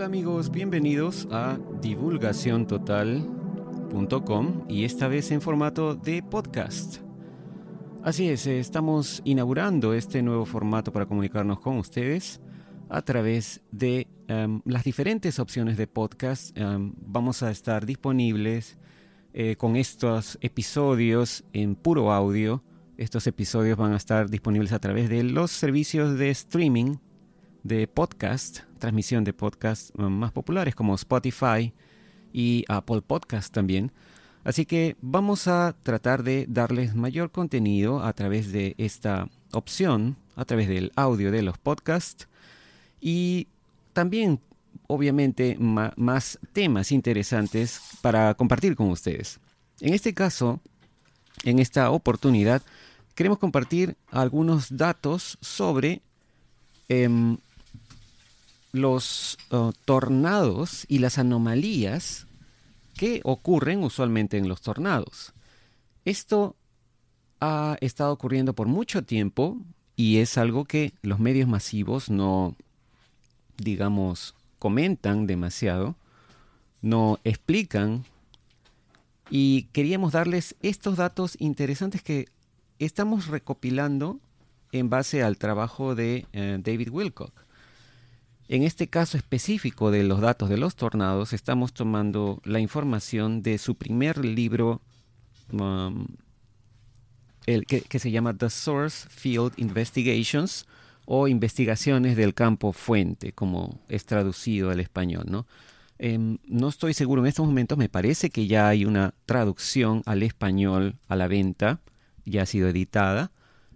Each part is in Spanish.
Hola amigos, bienvenidos a divulgaciontotal.com y esta vez en formato de podcast. Así es, eh, estamos inaugurando este nuevo formato para comunicarnos con ustedes a través de em, las diferentes opciones de podcast. Em, vamos a estar disponibles eh, con estos episodios en puro audio. Estos episodios van a estar disponibles a través de los servicios de streaming de podcast, transmisión de podcast mm, más populares como Spotify y Apple Podcast también. Así que vamos a tratar de darles mayor contenido a través de esta opción, a través del audio de los podcasts y también obviamente más temas interesantes para compartir con ustedes. En este caso, en esta oportunidad, queremos compartir algunos datos sobre em, los uh, tornados y las anomalías que ocurren usualmente en los tornados. Esto ha estado ocurriendo por mucho tiempo y es algo que los medios masivos no, digamos, comentan demasiado, no explican y queríamos darles estos datos interesantes que estamos recopilando en base al trabajo de eh, David Wilcock. En este caso específico de los datos de los tornados, estamos tomando la información de su primer libro um, el, que, se llama The Source Field Investigations o Investigaciones del Campo Fuente, como es traducido al español. ¿no? Em, no estoy seguro en estos momentos, me parece que ya hay una traducción al español a la venta, ya ha sido editada.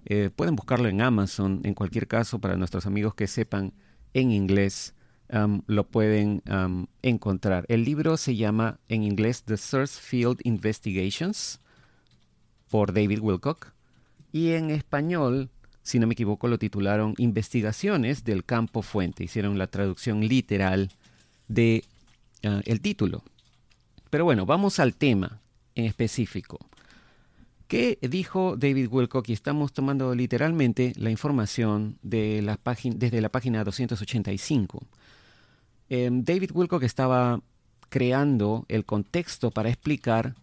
Eh, pueden buscarlo en Amazon, en cualquier caso, para nuestros amigos que sepan en inglés um, lo pueden um, encontrar. El libro se llama en inglés The Source Field Investigations por David Wilcock y en español, si no me equivoco, lo titularon Investigaciones del campo fuente. Hicieron la traducción literal de uh, el título. Pero bueno, vamos al tema en específico. ¿Qué dijo David Wilcock? Y estamos tomando literalmente la información de la desde la página 285. Em, David Wilcock estaba creando el contexto para explicar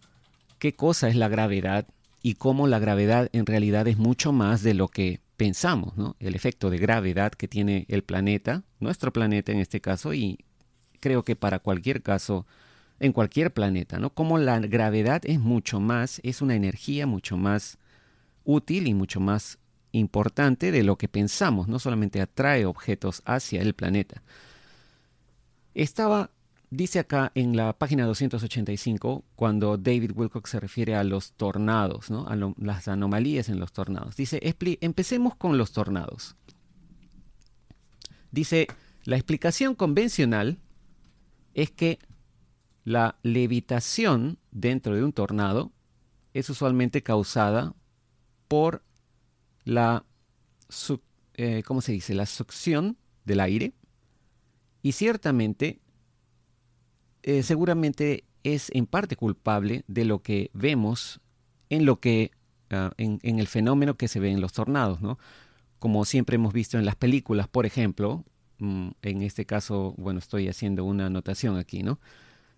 qué cosa es la gravedad y cómo la gravedad en realidad es mucho más de lo que pensamos, ¿no? El efecto de gravedad que tiene el planeta, nuestro planeta en este caso, y creo que para cualquier caso en cualquier planeta, ¿no? Como la gravedad es mucho más, es una energía mucho más útil y mucho más importante de lo que pensamos, no solamente atrae objetos hacia el planeta. Estaba, dice acá en la página 285, cuando David Wilcox se refiere a los tornados, ¿no? a las anomalías en los tornados. Dice, empecemos con los tornados. Dice, la explicación convencional es que la levitación dentro de un tornado es usualmente causada por la, eh, ¿cómo se dice? La succión del aire y ciertamente, eh, seguramente es en parte culpable de lo que vemos en lo que ah, en, el fenómeno que se ve en los tornados, ¿no? Como siempre hemos visto en las películas, por ejemplo, mm, en este caso, bueno, estoy haciendo una anotación aquí, ¿no?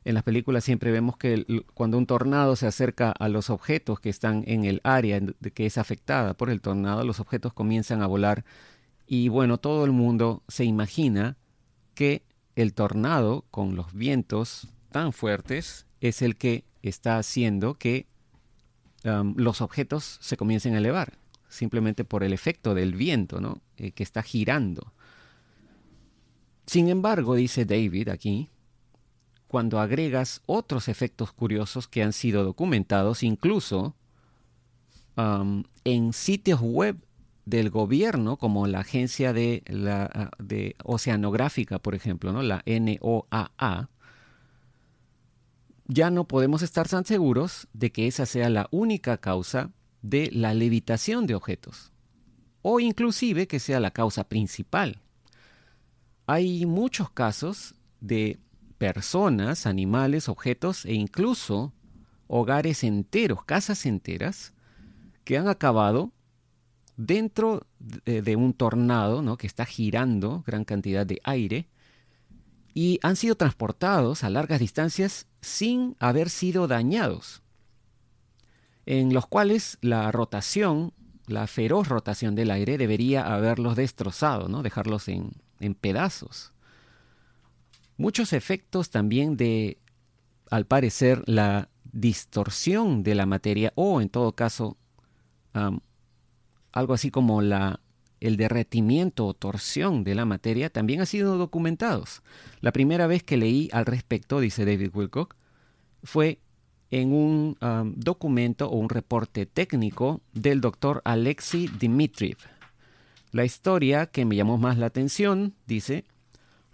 En las películas siempre vemos que cuando un tornado se acerca a los objetos que están en el área que es afectada por el tornado, los objetos comienzan a volar y bueno, todo el mundo se imagina que el tornado con los vientos tan fuertes es el que está haciendo que los objetos se comiencen a elevar, simplemente por el efecto del viento, ¿no? Eh, que está girando. Sin embargo, dice David aquí, cuando agregas otros efectos curiosos que han sido documentados incluso en sitios web del gobierno, como la agencia de, la, ah, de oceanográfica, por ejemplo, ¿no? la NOAA, ya no podemos estar tan seguros de que esa sea la única causa de la levitación de objetos, o inclusive que sea la causa principal. Hay muchos casos de personas, animales, objetos e incluso hogares enteros, casas enteras, que han acabado dentro de, un tornado que está girando gran cantidad de aire y han sido transportados a largas distancias sin haber sido dañados, en los cuales la rotación, la feroz rotación del aire debería haberlos destrozado, ¿no? dejarlos en pedazos. Muchos efectos también de, al parecer, la distorsión de la materia o en todo caso algo así como la, el derretimiento o torsión de la materia también han sido documentados. La primera vez que leí al respecto, dice David Wilcock, fue en un documento o un reporte técnico del doctor Alexei Dmitriev. La historia que me llamó más la atención, dice,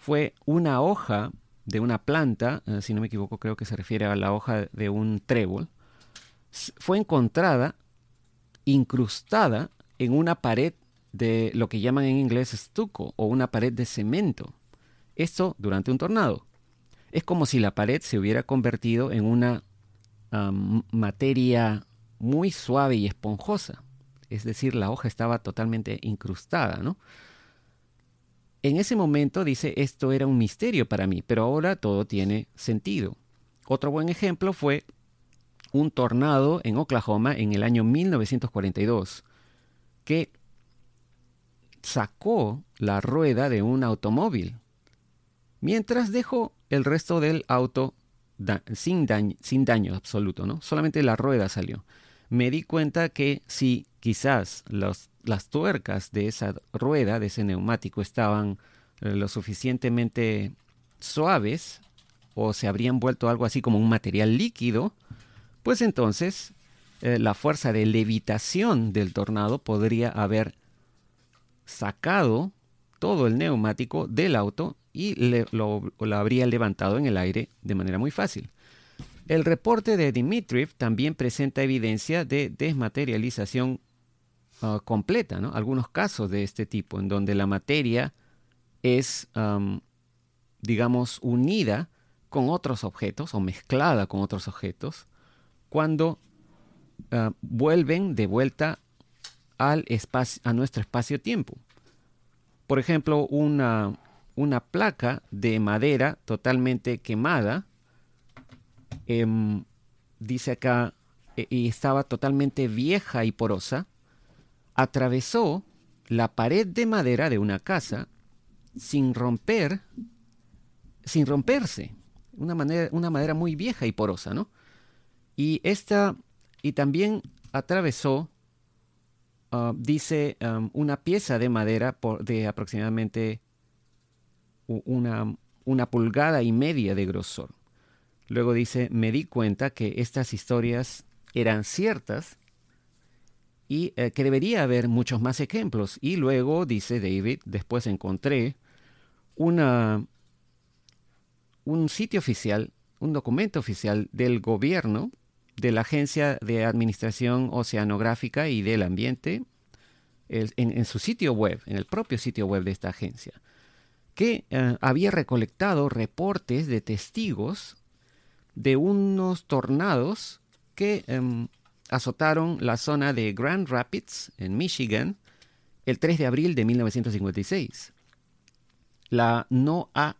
fue una hoja de una planta, eh, si no me equivoco creo que se refiere a la hoja de un trébol, fue encontrada incrustada en una pared de lo que llaman en inglés estuco o una pared de cemento. Esto durante un tornado. Es como si la pared se hubiera convertido en una materia muy suave y esponjosa. Es decir, la hoja estaba totalmente incrustada, ¿no? En ese momento dice, esto era un misterio para mí, pero ahora todo tiene sentido. Otro buen ejemplo fue un tornado en Oklahoma en el año 1942 que sacó la rueda de un automóvil mientras dejó el resto del auto sin, sin daño absoluto, ¿no? Solamente la rueda salió. Me di cuenta que si quizás las tuercas de esa rueda, de ese neumático, estaban eh, lo suficientemente suaves o se habrían vuelto algo así como un material líquido, pues entonces eh, la fuerza de levitación del tornado podría haber sacado todo el neumático del auto y lo, habría levantado en el aire de manera muy fácil. El reporte de Dmitriev también presenta evidencia de desmaterialización ah, completa, algunos casos de este tipo, en donde la materia es, digamos, unida con otros objetos o mezclada con otros objetos, cuando ah, vuelven de vuelta al espacio, a nuestro espacio-tiempo. Por ejemplo, una, una, placa de madera totalmente quemada, em, dice acá, e, y estaba totalmente vieja y porosa, atravesó la pared de madera de una casa sin romper, sin romperse. Una, manera, una madera muy vieja y porosa, ¿no? Y esta, y también atravesó, ah, dice, una pieza de madera por, de aproximadamente una, una pulgada y media de grosor. Luego dice, me di cuenta que estas historias eran ciertas y eh, que debería haber muchos más ejemplos. Y luego, dice David, después encontré una, un sitio oficial, un documento oficial del gobierno de la Agencia de Administración Oceanográfica y del Ambiente en, su sitio web, en el propio sitio web de esta agencia, que eh, había recolectado reportes de testigos de unos tornados que em, azotaron la zona de Grand Rapids, en Michigan, el 3 de abril de 1956. La NOAA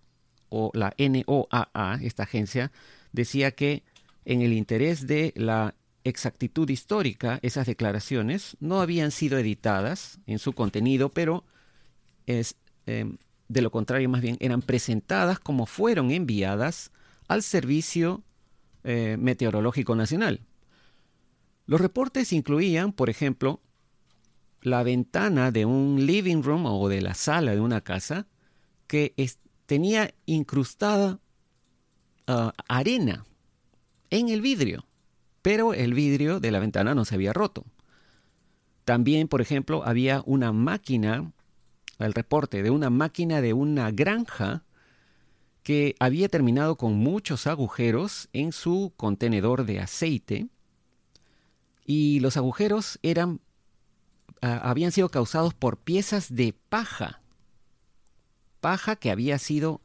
o la NOAA, esta agencia, decía que en el interés de la exactitud histórica, esas declaraciones no habían sido editadas en su contenido, pero em, de lo contrario, más bien eran presentadas como fueron enviadas al Servicio eh, Meteorológico Nacional. Los reportes incluían, por ejemplo, la ventana de un living room o de la sala de una casa que tenía incrustada ah, arena en el vidrio, pero el vidrio de la ventana no se había roto. También, por ejemplo, había una máquina, el reporte de una máquina de una granja que había terminado con muchos agujeros en su contenedor de aceite y los agujeros eran ah, habían sido causados por piezas de paja, paja que había sido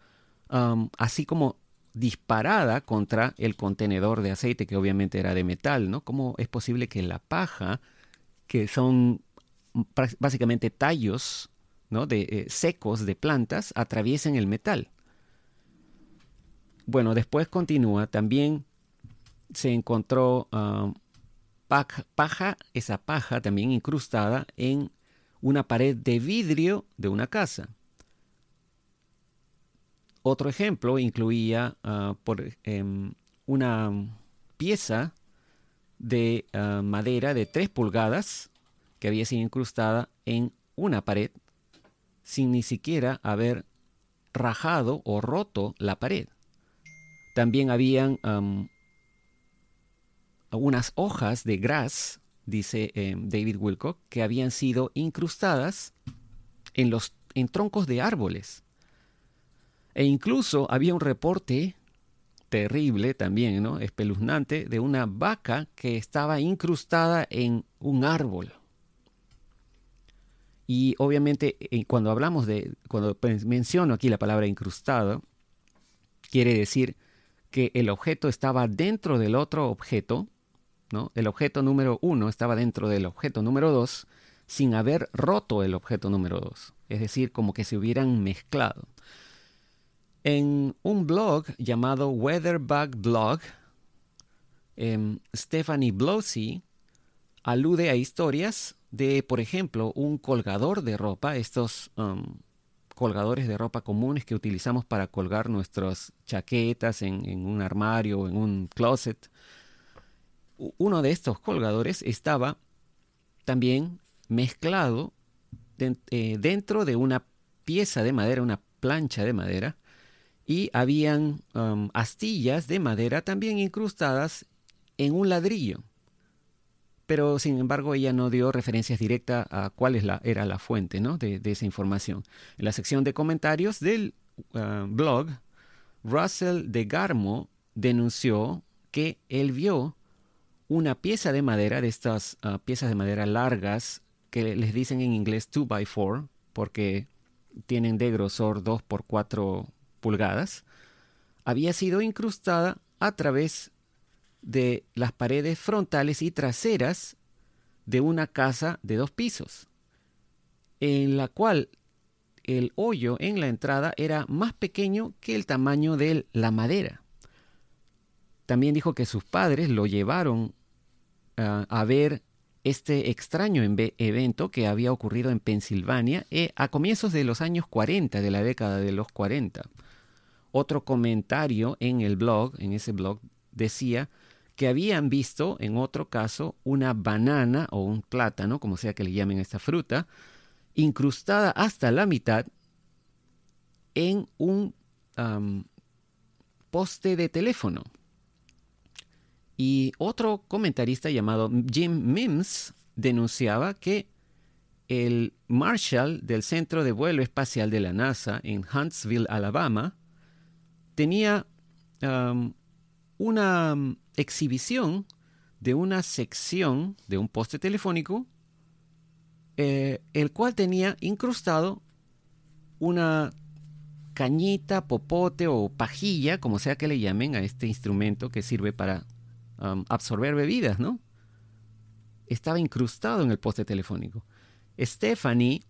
así como disparada contra el contenedor de aceite, que obviamente era de metal, ¿no? ¿Cómo es posible que la paja, que son básicamente tallos ¿no? de, eh, secos de plantas, atraviesen el metal? Bueno, después continúa, también se encontró um, paja, esa paja también incrustada en una pared de vidrio de una casa. Otro ejemplo incluía por, em, una pieza de uh, madera de 3 pulgadas que había sido incrustada en una pared sin ni siquiera haber rajado o roto la pared. También habían um, unas hojas de gras, dice em, David Wilcock, que habían sido incrustadas en los en troncos de árboles. E incluso había un reporte terrible también, ¿no? espeluznante, de una vaca que estaba incrustada en un árbol. Y obviamente eh, cuando hablamos de, cuando menciono aquí la palabra incrustado, quiere decir que el objeto estaba dentro del otro objeto, ¿no? El objeto número uno estaba dentro del objeto número dos sin haber roto el objeto número dos. Es decir, como que se hubieran mezclado. En un blog llamado Weatherbug Blog, em, Stephanie Blosey alude a historias de, por ejemplo, un colgador de ropa, estos um, colgadores de ropa comunes que utilizamos para colgar nuestras chaquetas en, un armario o en un closet. Uno de estos colgadores estaba también mezclado eh, dentro de una pieza de madera, una plancha de madera, y habían um, astillas de madera también incrustadas en un ladrillo. Pero sin embargo ella no dio referencias directas a cuál es la, era la fuente de, esa información. En la sección de comentarios del uh, blog, Russell de Garmo denunció que él vio una pieza de madera, de estas uh, piezas de madera largas, que les dicen en inglés 2x4, porque tienen de grosor 2 por 4 pulgadas, había sido incrustada a través de las paredes frontales y traseras de una casa de dos pisos, en la cual el hoyo en la entrada era más pequeño que el tamaño de la madera. También dijo que sus padres lo llevaron ah, a ver este extraño evento que había ocurrido en Pensilvania eh, a comienzos de los años 40, de la década de los 40. Otro comentario en el blog, en ese blog, decía que habían visto en otro caso una banana o un plátano, como sea que le llamen a esta fruta, incrustada hasta la mitad en un poste de teléfono. Y otro comentarista llamado Jim Mims denunciaba que el Marshall del Centro de Vuelo Espacial de la NASA en Huntsville, Alabama, tenía una mm, exhibición de una sección de un poste telefónico, eh, el cual tenía incrustado una cañita, popote o pajilla, como sea que le llamen a este instrumento que sirve para absorber bebidas, ¿no? Estaba incrustado en el poste telefónico. Stephanie,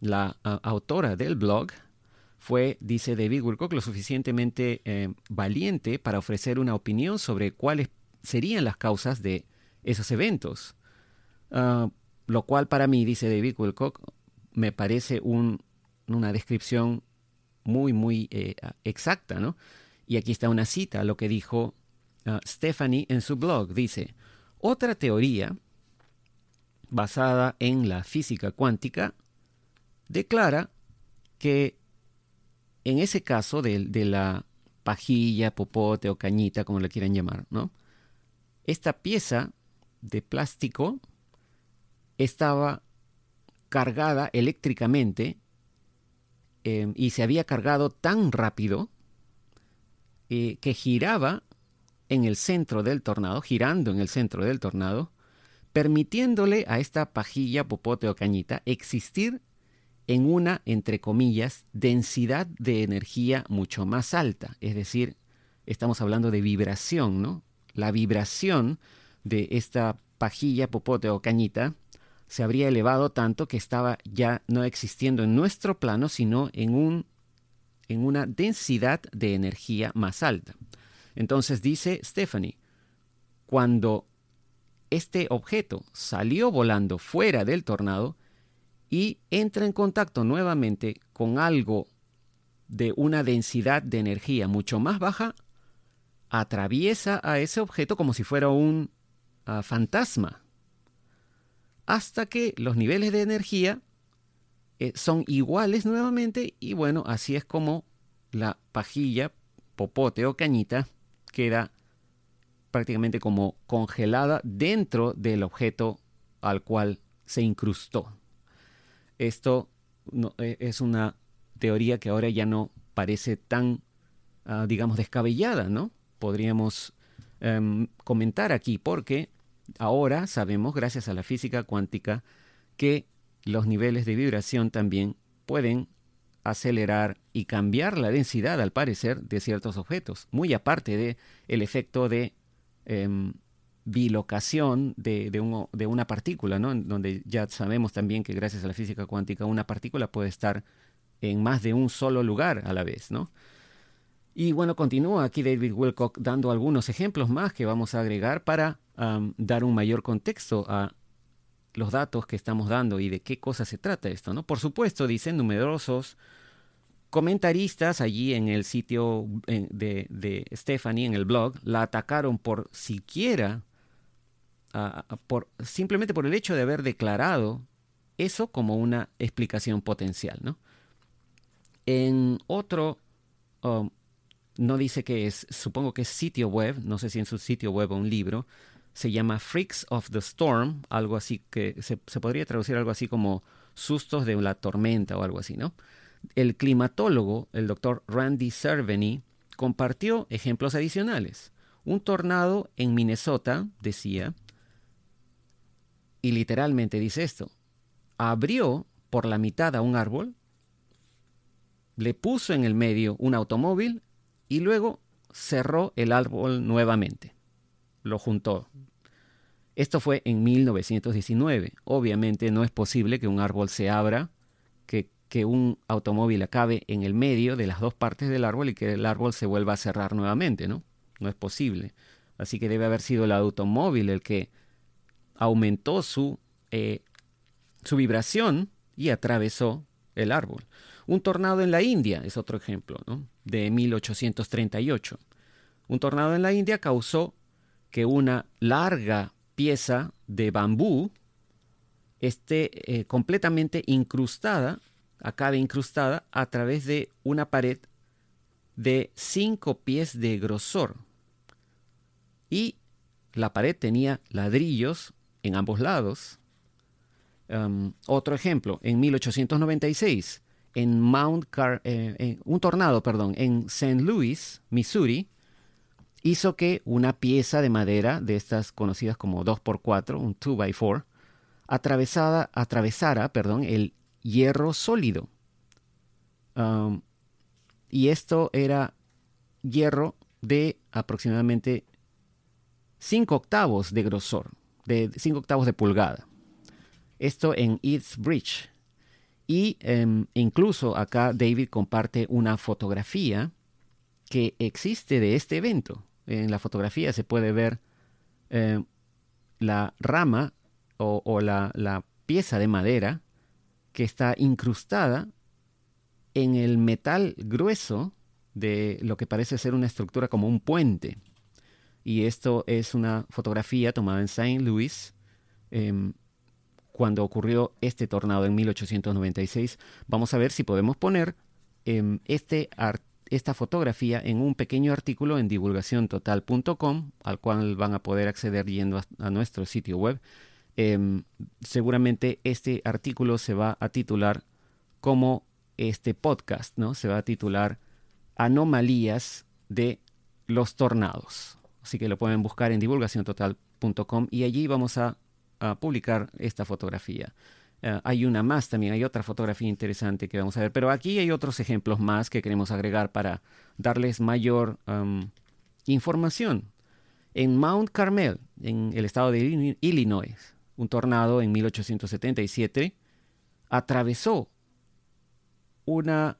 la autora del blog, fue, dice David Wilcock, lo suficientemente eh, valiente para ofrecer una opinión sobre cuáles serían las causas de esos eventos. Ah, lo cual para mí, dice David Wilcock, me parece una descripción muy, muy eh, exacta, ¿no? Y aquí está una cita, lo que dijo ah, Stephanie en su blog. Dice, otra teoría basada en la física cuántica declara que en ese caso de, la pajilla, popote o cañita, como le quieran llamar. Esta pieza de plástico estaba cargada eléctricamente em, y se había cargado tan rápido eh, que giraba en el centro del tornado, girando en el centro del tornado, permitiéndole a esta pajilla, popote o cañita existir en una, entre comillas, densidad de energía mucho más alta. Es decir, estamos hablando de vibración, ¿no? La vibración de esta pajilla, popote o cañita se habría elevado tanto que estaba ya no existiendo en nuestro plano, sino en un en una densidad de energía más alta. Entonces dice Stephanie, cuando este objeto salió volando fuera del tornado y entra en contacto nuevamente con algo de una densidad de energía mucho más baja, atraviesa a ese objeto como si fuera un ah, fantasma, hasta que los niveles de energía eh, son iguales nuevamente y bueno, así es como la pajilla, popote o cañita queda prácticamente como congelada dentro del objeto al cual se incrustó. Esto eh, es una teoría que ahora ya no parece tan, ah, digamos, descabellada, ¿no? Podríamos em, comentar aquí porque ahora sabemos, gracias a la física cuántica, que los niveles de vibración también pueden acelerar y cambiar la densidad, al parecer, de ciertos objetos, muy aparte de el efecto de em, bilocación de, de, una partícula, ¿no? donde ya sabemos también que gracias a la física cuántica una partícula puede estar en más de un solo lugar a la vez, ¿no? Y bueno, continúa aquí David Wilcock dando algunos ejemplos más que vamos a agregar para dar un mayor contexto a los datos que estamos dando y de qué cosa se trata esto, ¿no? Por supuesto, dicen numerosos comentaristas allí en el sitio de, de, Stephanie, en el blog, la atacaron por siquiera, simplemente por el hecho de haber declarado eso como una explicación potencial, ¿no? En otro, um, no dice que es, supongo que es sitio web, no sé si en su sitio web o un libro, se llama Freaks of the Storm, algo así que se, podría traducir algo así como sustos de la tormenta o algo así, ¿no? El climatólogo, el doctor Randy Cerveny, compartió ejemplos adicionales. Un tornado en Minnesota, decía, y literalmente dice esto, abrió por la mitad a un árbol le puso en el medio un automóvil y luego cerró el árbol nuevamente. Lo juntó. Esto fue en 1919. Obviamente no es posible que un árbol se abra, que, que un automóvil acabe en el medio de las dos partes del árbol y que el árbol se vuelva a cerrar nuevamente, ¿no? No es posible. Así que debe haber sido el automóvil el que aumentó su, eh, su vibración y atravesó el árbol. Un tornado en la India es otro ejemplo, ¿no? de 1838. Un tornado en la India causó que una larga pieza de bambú esté eh, completamente incrustada, acabe incrustada a través de una pared de cinco pies de grosor. Y la pared tenía ladrillos en ambos lados. Um, otro ejemplo, en 1896, en Mount Car eh, un tornado, perdón, en St. Louis, Missouri, hizo que una pieza de madera de estas conocidas como 2x4, un 2x4, atravesada, atravesara perdón, el hierro sólido. Um, y esto era hierro de aproximadamente 5 octavos de grosor, de 5 octavos de pulgada. Esto en East Bridge, y em, incluso acá David comparte una fotografía que existe de este evento. En la fotografía se puede ver em, la rama o, la, la, pieza de madera que está incrustada en el metal grueso de lo que parece ser una estructura como un puente. Y esto es una fotografía tomada en Saint Louis em, cuando ocurrió este tornado en 1896. Vamos a ver si podemos poner em, este esta fotografía en un pequeño artículo en divulgaciontotal.com, al cual van a poder acceder yendo a, nuestro sitio web. Em, seguramente este artículo se va a titular como este podcast, ¿no? Se va a titular Anomalías de los tornados. Así que lo pueden buscar en divulgaciontotal.com y allí vamos a publicar esta fotografía. Eh, hay una más también, hay otra fotografía interesante que vamos a ver, pero aquí hay otros ejemplos más que queremos agregar para darles mayor información. En Mount Carmel, en el estado de Illinois, un tornado en 1877 atravesó una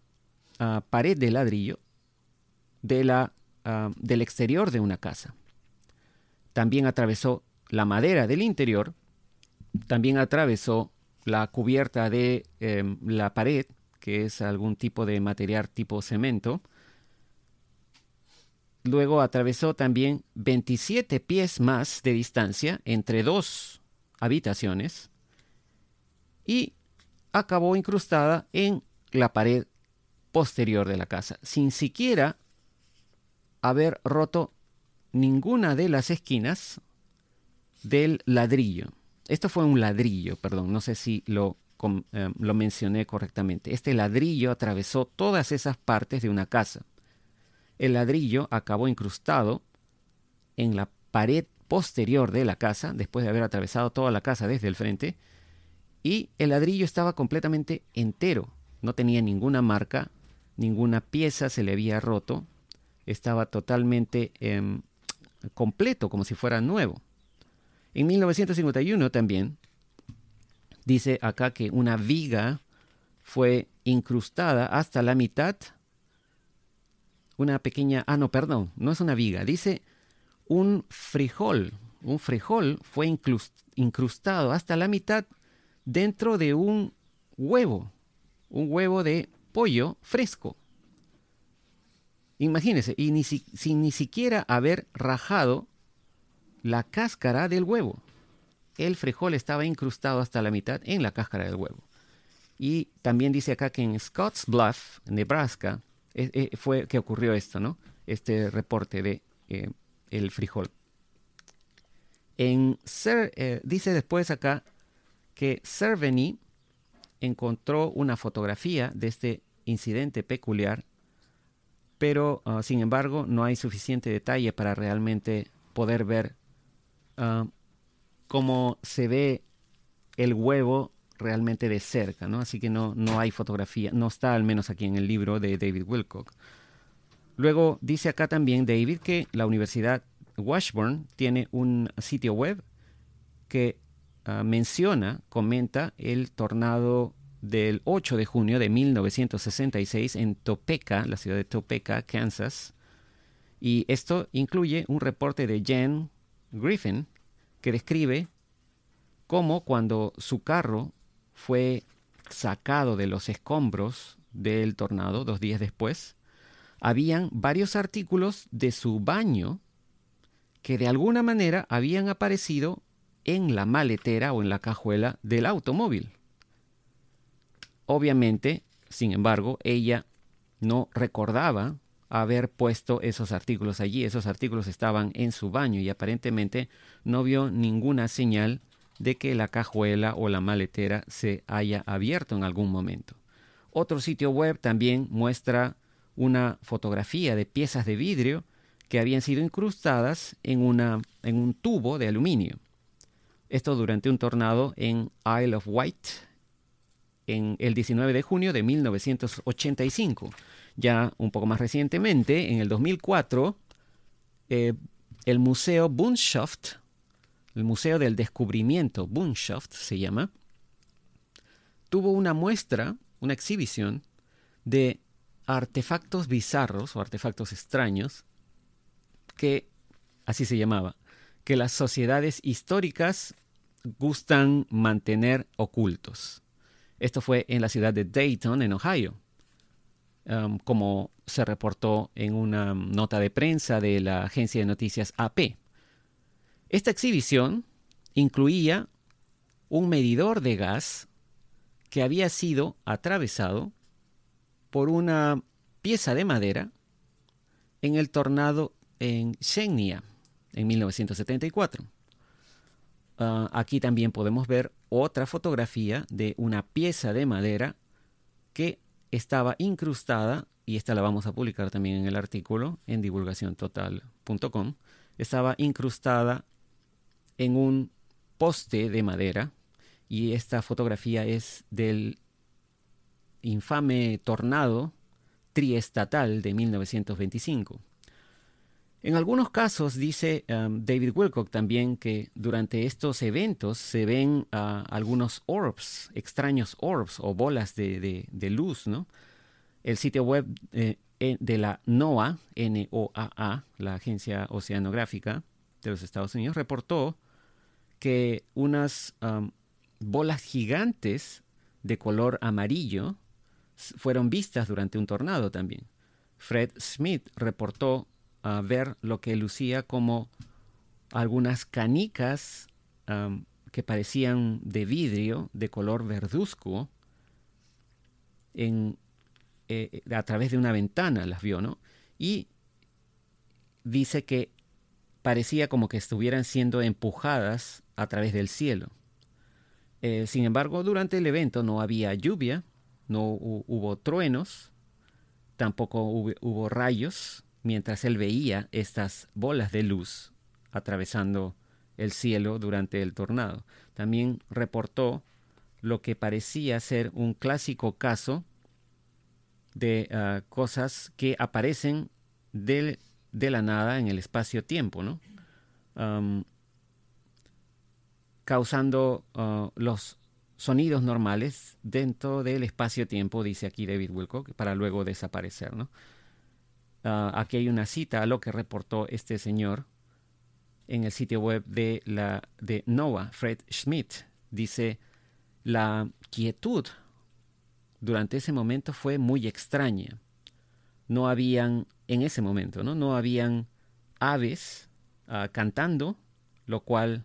ah, pared de ladrillo de la, ah, del exterior de una casa. También atravesó la madera del interior, también atravesó la cubierta de em, la pared, que es algún tipo de material tipo cemento. Luego atravesó también 27 pies más de distancia entre dos habitaciones y acabó incrustada en la pared posterior de la casa, sin siquiera haber roto ninguna de las esquinas del ladrillo. Esto fue un ladrillo, perdón, no sé si lo, eh, lo mencioné correctamente. Este ladrillo atravesó todas esas partes de una casa. El ladrillo acabó incrustado en la pared posterior de la casa, después de haber atravesado toda la casa desde el frente, y el ladrillo estaba completamente entero, no tenía ninguna marca, ninguna pieza se le había roto, estaba totalmente em, completo, como si fuera nuevo. En 1951 también dice acá que una viga fue incrustada hasta la mitad. Una pequeña, ah no, perdón, no es una viga, dice un frijol, un frijol fue incrustado hasta la mitad dentro de un huevo, un huevo de pollo fresco. Imagínense, y sin ni siquiera haber rajado la cáscara del huevo. El frijol estaba incrustado hasta la mitad en la cáscara del huevo. Y también dice acá que en Scotts Bluff, Nebraska, eh, eh, fue que ocurrió esto, ¿no? Este reporte de eh, el frijol. En dice después acá que Cerveny encontró una fotografía de este incidente peculiar, pero ah, sin embargo no hay suficiente detalle para realmente poder ver uh, cómo se ve el huevo realmente de cerca, ¿no? Así que no, no hay fotografía, no está al menos aquí en el libro de David Wilcock. Luego dice acá también David que la Universidad Washburn tiene un sitio web que ah, menciona, comenta el tornado del 8 de junio de 1966 en Topeka, la ciudad de Topeka, Kansas. Y esto incluye un reporte de Jen Griffin, que describe cómo cuando su carro fue sacado de los escombros del tornado dos días después, habían varios artículos de su baño que de alguna manera habían aparecido en la maletera o en la cajuela del automóvil. Obviamente, sin embargo, ella no recordaba haber puesto esos artículos allí. Esos artículos estaban en su baño y aparentemente no vio ninguna señal de que la cajuela o la maletera se haya abierto en algún momento. Otro sitio web también muestra una fotografía de piezas de vidrio que habían sido incrustadas en, una, en un tubo de aluminio. Esto durante un tornado en Isle of Wight en el 19 de junio de 1985. Ya un poco más recientemente, en el 2004, eh, el Museo Bunshoft, el Museo del Descubrimiento Bunshoft se llama, tuvo una muestra, una exhibición de artefactos bizarros o artefactos extraños que, así se llamaba, que las sociedades históricas gustan mantener ocultos. Esto fue en la ciudad de Dayton, en Ohio. Um, como se reportó en una nota de prensa de la agencia de noticias AP. Esta exhibición incluía un medidor de gas que había sido atravesado por una pieza de madera en el tornado en Xenia en 1974. Uh, aquí también podemos ver otra fotografía de una pieza de madera que estaba incrustada, y esta la vamos a publicar también en el artículo en divulgaciontotal.com, estaba incrustada en un poste de madera y esta fotografía es del infame tornado triestatal de 1925. En algunos casos dice um, David Wilcock también que durante estos eventos se ven uh, algunos orbs, extraños orbs o bolas de, luz, ¿no? el sitio web eh, de la NOAA, N-O-A-A, la Agencia Oceanográfica de los Estados Unidos, reportó que unas bolas gigantes de color amarillo fueron vistas durante un tornado también. Fred Smith reportó a ver lo que lucía como algunas canicas que parecían de vidrio de color verduzco en, eh, a través de una ventana las vio, ¿no? Y dice que parecía como que estuvieran siendo empujadas a través del cielo. Eh, sin embargo, durante el evento no había lluvia, no hubo truenos, tampoco hubo, rayos, mientras él veía estas bolas de luz atravesando el cielo durante el tornado. También reportó lo que parecía ser un clásico caso de ah, cosas que aparecen de, la nada en el espacio-tiempo, ¿no? causando uh, los sonidos normales dentro del espacio-tiempo, dice aquí David Wilcock, para luego desaparecer. ¿no? Uh, aquí hay una cita a lo que reportó este señor en el sitio web de, la, de NOAA, Fred Schmidt. Dice, la quietud durante ese momento fue muy extraña. No habían, en ese momento, no, no habían aves uh, cantando, lo cual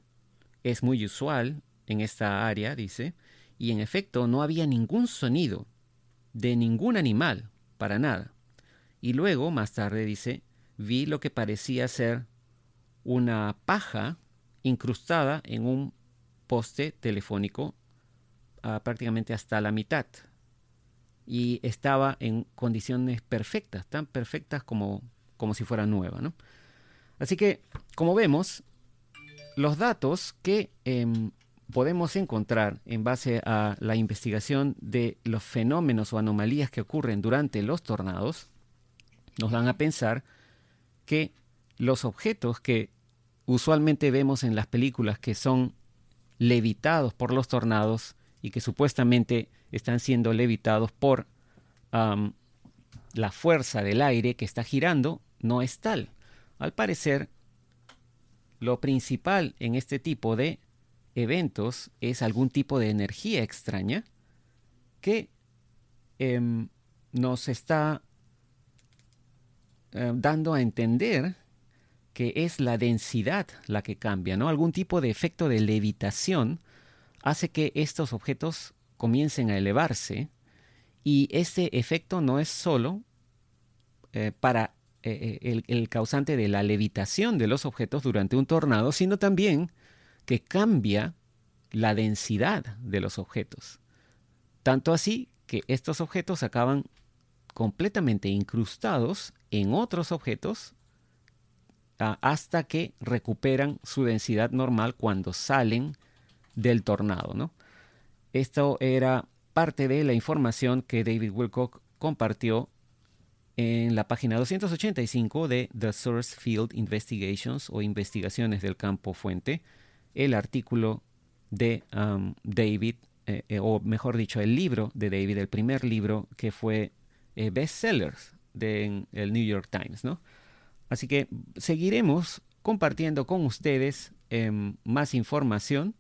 es muy usual en esta área, dice, y en efecto no había ningún sonido de ningún animal, para nada. Y luego, más tarde, dice, vi lo que parecía ser una paja incrustada en un poste telefónico ah, prácticamente hasta la mitad. Y estaba en condiciones perfectas, tan perfectas como, como si fuera nueva. ¿no? Así que, como vemos, los datos que em, podemos encontrar en base a la investigación de los fenómenos o anomalías que ocurren durante los tornados nos dan a pensar que los objetos que usualmente vemos en las películas que son levitados por los tornados y que supuestamente están siendo levitados por la fuerza del aire que está girando, no es tal. Al parecer, lo principal en este tipo de eventos es algún tipo de energía extraña que em, nos está em, dando a entender que es la densidad la que cambia, ¿no? Algún tipo de efecto de levitación hace que estos objetos comiencen a elevarse y este efecto no es solo eh, para eh, eh, el, causante de la levitación de los objetos durante un tornado, sino también que cambia la densidad de los objetos. Tanto así que estos objetos acaban completamente incrustados en otros objetos ah, hasta que recuperan su densidad normal cuando salen del tornado. ¿no? Esto era parte de la información que David Wilcock compartió en la página 285 de The Source Field Investigations o Investigaciones del Campo Fuente, el artículo de um, David, eh, eh, o mejor dicho, el libro de David, el primer libro que fue eh, bestseller del New York Times. ¿no? Así que seguiremos compartiendo con ustedes em, más información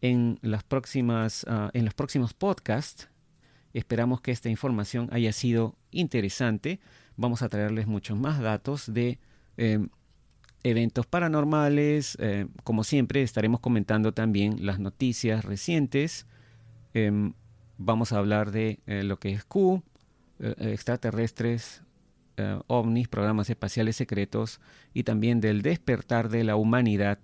en, las próximas, ah, en los próximos podcasts Esperamos que esta información haya sido interesante. Vamos a traerles muchos más datos de em, eventos paranormales. Em, como siempre, estaremos comentando también las noticias recientes. Em, vamos a hablar de eh, lo que es Q, eh, extraterrestres, eh, ovnis, programas espaciales secretos y también del despertar de la humanidad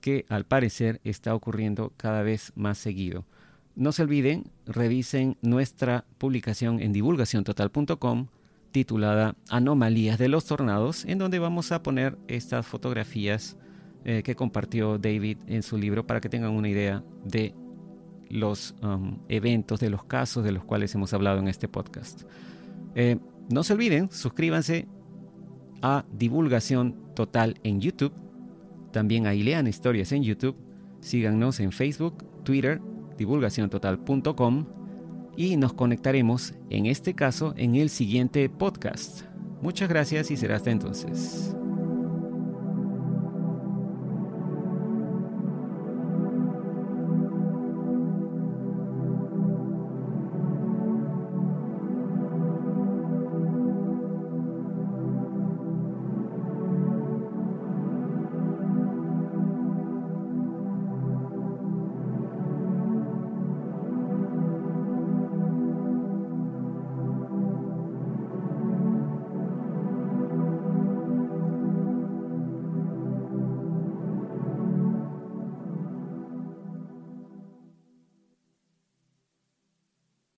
que al parecer está ocurriendo cada vez más seguido. No se olviden, revisen nuestra publicación en divulgaciontotal.com titulada Anomalías de los tornados, en donde vamos a poner estas fotografías eh, que compartió David en su libro para que tengan una idea de los um, eventos, de los casos de los cuales hemos hablado en este podcast. Eh, no se olviden, suscríbanse a Divulgación Total en YouTube. También ahí lean historias en YouTube. Síganos en Facebook, Twitter divulgaciontotal.com y nos conectaremos, en este caso, en el siguiente podcast. Muchas gracias y será hasta entonces.